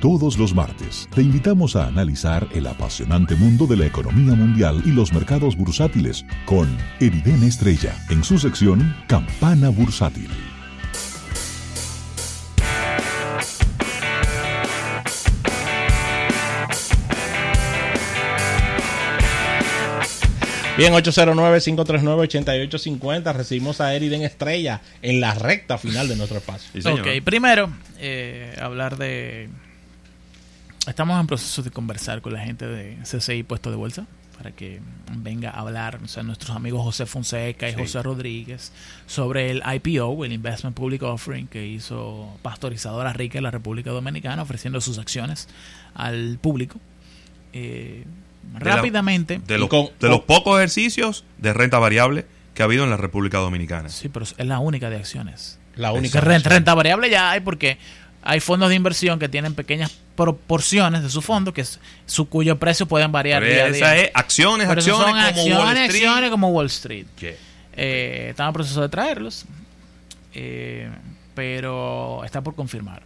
Todos los martes te invitamos a analizar el apasionante mundo de la economía mundial y los mercados bursátiles con Eriden Estrella en su sección Campana Bursátil. Bien, 809-539-8850. Recibimos a Eriden Estrella en la recta final de nuestro espacio. ok, primero, eh, hablar de Estamos en proceso de conversar con la gente de CCI Puesto de Bolsa para que venga a hablar, o sea, nuestros amigos José Fonseca y José Rodríguez, sobre el IPO, el Investment Public Offering, que hizo Pastorizadora Rica en la República Dominicana, ofreciendo sus acciones al público. Eh, rápidamente. de, los, de los pocos ejercicios de renta variable que ha habido en la República Dominicana. Sí, pero es la única de acciones. La única. Renta, renta variable ya hay porque hay fondos de inversión que tienen pequeñas proporciones de su fondo que es, su cuyo precio pueden variar día a día. Es acciones, acciones, como acciones, Wall Street. acciones como Wall Street. Eh, estamos en proceso de traerlos, eh, pero está por confirmar.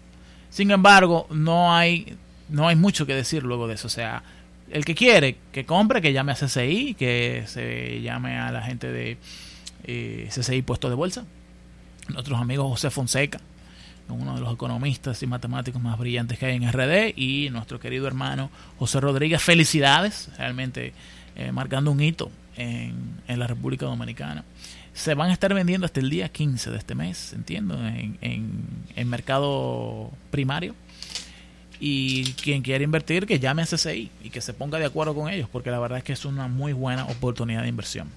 Sin embargo, no hay no hay mucho que decir luego de eso. O sea, el que quiere que compre, que llame a CCI, que se llame a la gente de eh, CCI puesto de bolsa. Nuestros amigos José Fonseca, uno de los economistas y matemáticos más brillantes que hay en RD, y nuestro querido hermano José Rodríguez. Felicidades, realmente eh, marcando un hito en, en, la República Dominicana. Se van a estar vendiendo hasta el día 15 de este mes, entiendo, en, en, mercado primario. Y quien quiera invertir, que llame a CCI y que se ponga de acuerdo con ellos, porque la verdad es que es una muy buena oportunidad de inversión.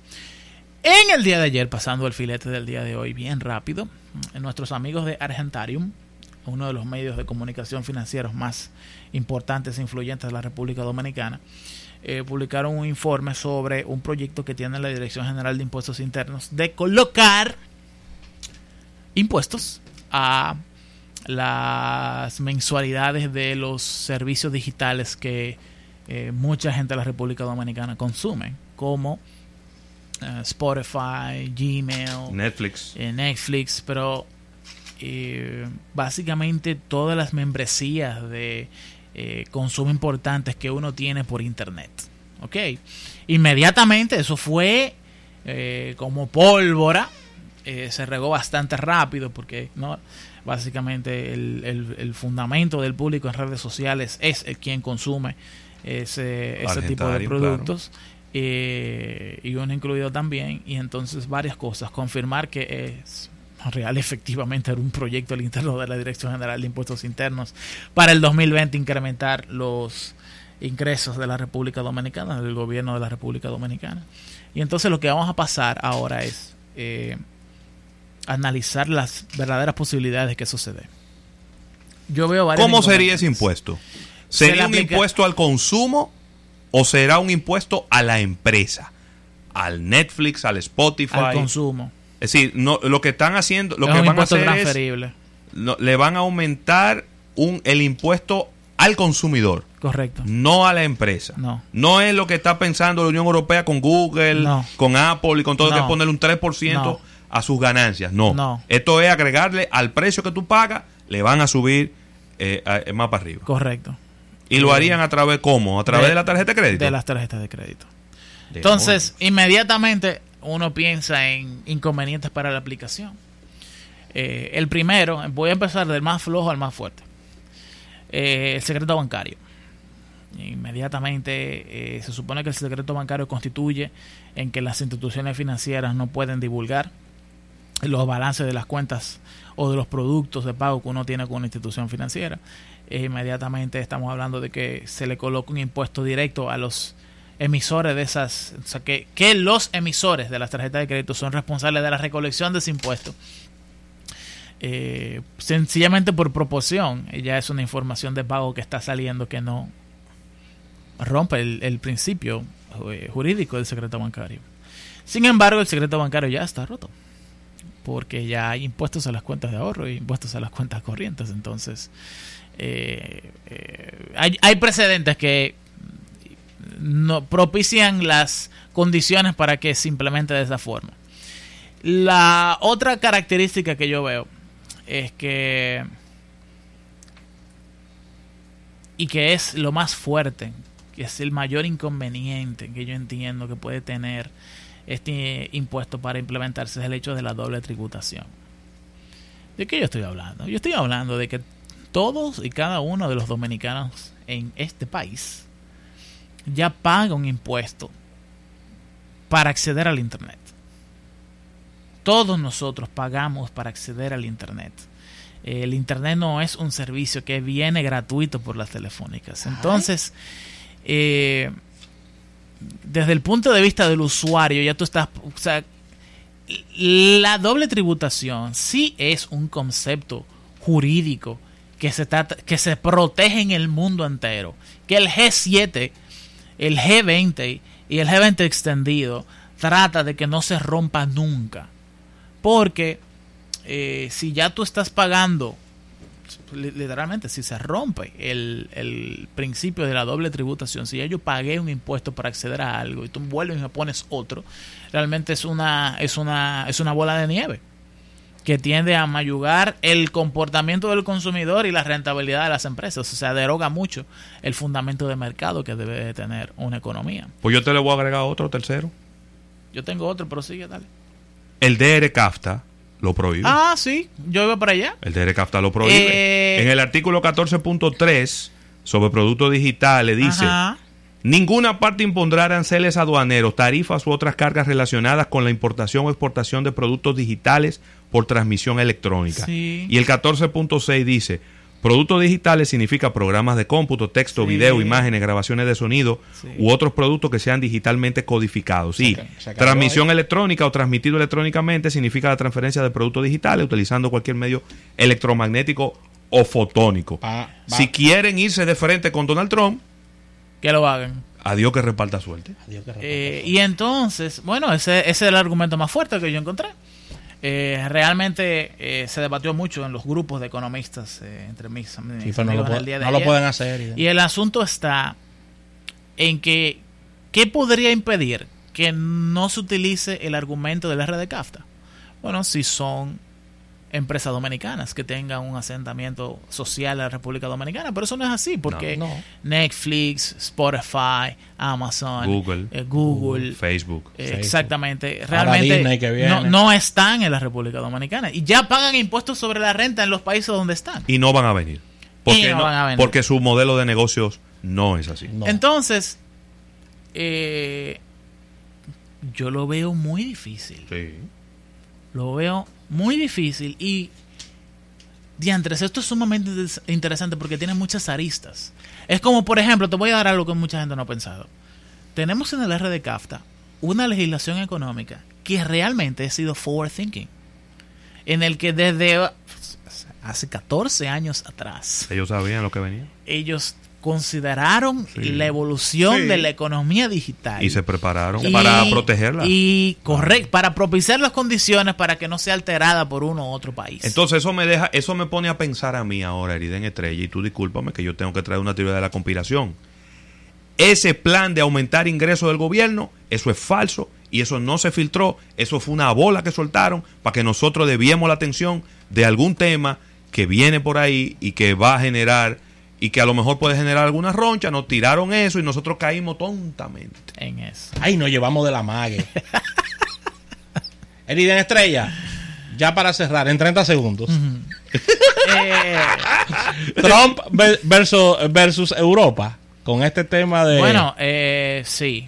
En el día de ayer, pasando el filete del día de hoy bien rápido, nuestros amigos de Argentarium, uno de los medios de comunicación financieros más importantes e influyentes de la República Dominicana, eh, publicaron un informe sobre un proyecto que tiene la Dirección General de Impuestos Internos de colocar impuestos a las mensualidades de los servicios digitales que eh, mucha gente de la República Dominicana consume, como eh, Spotify, Gmail, Netflix, eh, Netflix, pero eh, básicamente todas las membresías de consumo importantes que uno tiene por internet. ¿Ok? Inmediatamente eso fue como pólvora. se regó bastante rápido porque no básicamente el, fundamento del público en redes sociales es el quien consume ese, ese tipo de productos eh, y uno incluido también, y entonces varias cosas, confirmar que es real efectivamente era un proyecto al interno de la Dirección General de Impuestos Internos para el 2020 incrementar los ingresos de la República Dominicana, del gobierno de la República Dominicana. Y entonces lo que vamos a pasar ahora es eh, analizar las verdaderas posibilidades de que sucede. Yo veo ¿Cómo sería ese impuesto? ¿Sería un impuesto al consumo ¿O será un impuesto a la empresa? Al Netflix, al Spotify. Al consumo. Es decir, no, lo que están haciendo, lo que van a hacer es, le van a aumentar un, el impuesto al consumidor. Correcto. No a la empresa. No. No es lo que está pensando la Unión Europea con Google, con Apple y con todo, que es ponerle un 3% a sus ganancias. No. no. Esto es agregarle al precio que tú pagas, le van a subir eh, más para arriba. Correcto. ¿Y lo harían a través cómo? ¿A través de, la tarjeta de crédito? De las tarjetas de crédito. Entonces, inmediatamente uno piensa en inconvenientes para la aplicación. Eh, el primero, voy a empezar del más flojo al más fuerte. Eh, el secreto bancario. Inmediatamente eh, se supone que el secreto bancario constituye en que las instituciones financieras no pueden divulgar los balances de las cuentas o de los productos de pago que uno tiene con una institución financiera. E inmediatamente estamos hablando de que se le coloca un impuesto directo a los emisores de esas, o sea, que, que los emisores de las tarjetas de crédito son responsables de la recolección de ese impuesto. Eh, sencillamente por proporción, ya es una información de pago que está saliendo que no rompe el, el principio eh, jurídico del secreto bancario. Sin embargo, el secreto bancario ya está roto porque ya hay impuestos a las cuentas de ahorro y impuestos a las cuentas corrientes. Entonces, eh, eh, hay, hay, precedentes que no propician las condiciones para que se implemente de esa forma. La otra característica que yo veo es que y que es lo más fuerte, que es el mayor inconveniente que yo entiendo que puede tener este impuesto para implementarse, es el hecho de la doble tributación. ¿De qué yo estoy hablando? Yo estoy hablando de que todos y cada uno de los dominicanos en este país ya paga un impuesto para acceder al Internet. Todos nosotros pagamos para acceder al Internet. El Internet no es un servicio que viene gratuito por las telefónicas. Entonces, eh, desde el punto de vista del usuario, ya tú estás... O sea, la doble tributación sí es un concepto jurídico que se, que se protege en el mundo entero. Que el G7, el G20 y el G20 extendido trata de que no se rompa nunca. Porque eh, si ya tú estás pagando, literalmente, si se rompe el, el, principio de la doble tributación, si ya yo pagué un impuesto para acceder a algo y tú vuelves y me pones otro, realmente es una, es una, es una bola de nieve que tiende a mayugar el comportamiento del consumidor y la rentabilidad de las empresas. O sea, deroga mucho el fundamento de mercado que debe de tener una economía. Pues yo te le voy a agregar otro tercero. Yo tengo otro, pero sigue, dale. El DR CAFTA lo prohíbe. Ah, sí, yo iba para allá. El DR CAFTA lo prohíbe. Eh, en el artículo 14.3 sobre productos digitales dice... Ninguna parte impondrá aranceles aduaneros, tarifas u otras cargas relacionadas con la importación o exportación de productos digitales por transmisión electrónica. Y el 14.6 dice, productos digitales significa programas de cómputo, texto, video, imágenes, grabaciones de sonido u otros productos que sean digitalmente codificados. Y transmisión electrónica o transmitido electrónicamente significa la transferencia de productos digitales utilizando cualquier medio electromagnético o fotónico. Si quieren irse de frente con Donald Trump, que lo hagan. Adiós que reparta suerte. Eh, y entonces, bueno, ese, ese, es el argumento más fuerte que yo encontré. Eh, realmente eh, se debatió mucho en los grupos de economistas eh, entre mis, amigos no, lo, día de no lo pueden hacer. Y el asunto está en que, ¿qué podría impedir que no se utilice el argumento del RD CAFTA? Bueno, si son empresas dominicanas que tengan un asentamiento social en la República Dominicana, pero eso no es así, porque Netflix, Spotify, Amazon, Google, eh, Google Facebook, eh, exactamente, realmente no, no, están en la República Dominicana y ya pagan impuestos sobre la renta en los países donde están. Y no van a venir. Porque, porque su modelo de negocios no es así. Entonces, eh, yo lo veo muy difícil. Sí. Lo veo muy difícil y diantres, esto es sumamente interesante porque tiene muchas aristas. Es como, por ejemplo, te voy a dar algo que mucha gente no ha pensado. Tenemos en el RD CAFTA una legislación económica que realmente ha sido forward thinking. En el que desde hace 14 años atrás. Ellos sabían lo que venía. Ellos consideraron la evolución de la economía digital. Y se prepararon para protegerla. Y correcto, para propiciar las condiciones para que no sea alterada por uno u otro país. Entonces eso me deja, eso me pone a pensar a mí ahora, Eriden Estrella, y tú discúlpame que yo tengo que traer una teoría de la conspiración. Ese plan de aumentar ingresos del gobierno, eso es falso y eso no se filtró, eso fue una bola que soltaron para que nosotros debiemos la atención de algún tema que viene por ahí y que va a generar y que a lo mejor puede generar alguna roncha, nos tiraron eso y nosotros caímos tontamente. En eso. Ay, nos llevamos de la mague. Eriden Estrella, ya para cerrar, en 30 segundos. Eh, Trump versus, versus Europa, con este tema de... Bueno, eh, sí.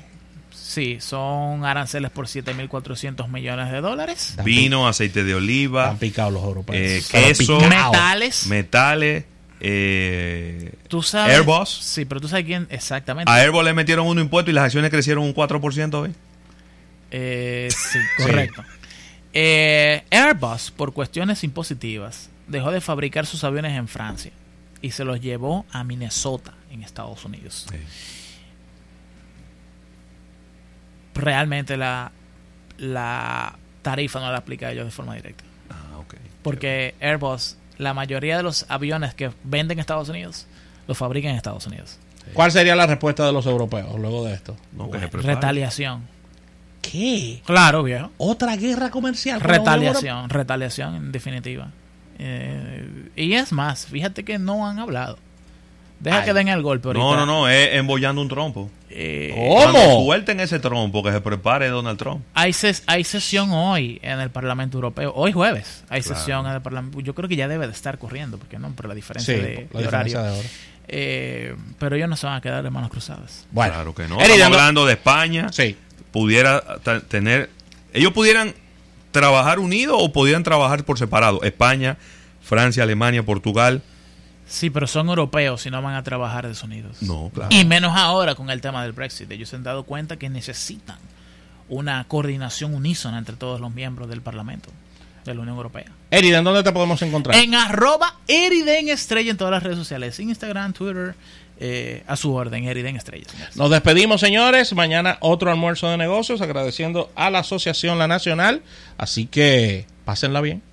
Sí, son aranceles por 7.400 millones de dólares. Vino, aceite de oliva. Han picado los europeos. Eh, queso. Metales. Metales eh, ¿Tú sabes? Airbus. Sí, pero tú sabes quién exactamente. A Airbus le metieron un impuesto y las acciones crecieron un 4% hoy. Eh, sí, correcto. Eh, Airbus, por cuestiones impositivas, dejó de fabricar sus aviones en Francia y se los llevó a Minnesota, en Estados Unidos. Realmente la, la tarifa no la aplica a ellos de forma directa. Ah, ok. Porque Airbus la mayoría de los aviones que venden en Estados Unidos los fabrican en Estados Unidos. ¿Cuál sería la respuesta de los europeos luego de esto? retaliación. ¿Qué? Claro, viejo. Otra guerra comercial. Retaliación, retaliación en definitiva. Eh, y es más, fíjate que no han hablado. Deja que den el golpe ahorita. No, no, no, es embollando un trompo. Eh, Cuando ¿Cómo? suelten ese trompo, que se prepare Donald Trump. hay, ses- hay sesión hoy en el Parlamento Europeo. Hoy jueves hay sesión en el Parlamento. Yo creo que ya debe de estar corriendo, porque no, por la diferencia Sí, de, la de diferencia horario. de hora. Eh, pero ellos no se van a quedar de manos cruzadas. Bueno, claro que no. Estamos hablando de España. Sí. Pudiera tener. Ellos pudieran trabajar unidos o pudieran trabajar por separado. España, Francia, Alemania, Portugal. Sí, pero son europeos y no van a trabajar desunidos. No, claro. Y menos ahora con el tema del Brexit. Ellos se han dado cuenta que necesitan una coordinación unísona entre todos los miembros del Parlamento de la Unión Europea. Eriden, ¿dónde te podemos encontrar? En arroba Eriden Estrella en todas las redes sociales. Instagram, Twitter, eh, a su orden, Eriden Estrella. señores. Nos despedimos, señores. Mañana otro almuerzo de negocios, agradeciendo a la Asociación La Nacional. Así que pásenla bien.